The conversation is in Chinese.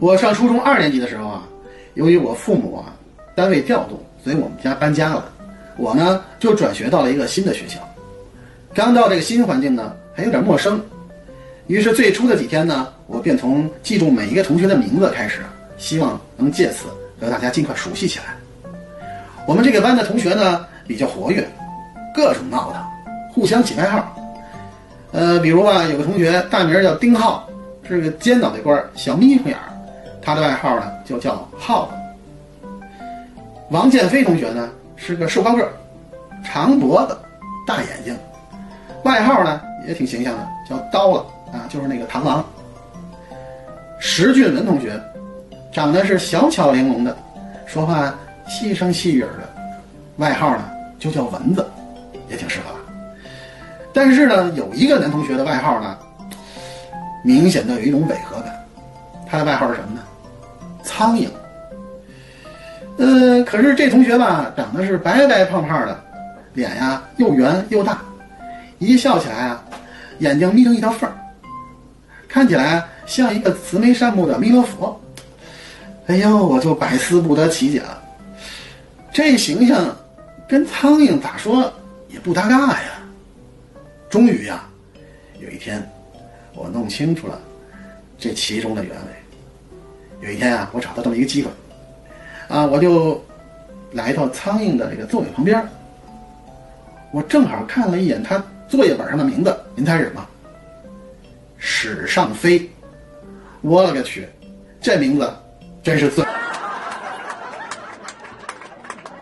我上初中二年级的时候啊，由于我父母啊单位调动，所以我们家搬家了，我呢就转学到了一个新的学校。刚到这个新环境呢，还有点陌生，于是最初的几天呢，我便从记住每一个同学的名字开始，希望能借此和大家尽快熟悉起来。我们这个班的同学呢比较活跃，各种闹腾，互相起外号。呃，比如啊，有个同学大名叫丁浩，是个尖脑袋瓜、小眯缝眼儿。他的外号呢就叫耗子。王建飞同学呢是个瘦高个儿，长脖子，大眼睛，外号呢也挺形象的，叫刀了啊，就是那个螳螂。石俊文同学长得是小巧玲珑的，说话细声细语的，外号呢就叫蚊子，也挺适合。但是呢，有一个男同学的外号呢，明显的有一种违和感，他的外号是什么呢？苍蝇，呃，可是这同学吧，长得是白白胖胖的，脸呀又圆又大，一笑起来啊，眼睛眯成一条缝儿，看起来像一个慈眉善目的弥勒佛。哎呦，我就百思不得其解了，这形象跟苍蝇咋说也不搭嘎呀。终于呀，有一天，我弄清楚了这其中的原委。有一天啊，我找到这么一个机会，啊，我就来到苍蝇的这个座位旁边，我正好看了一眼他作业本上的名字，您猜是什么？史上飞。我勒个去，这名字真是最。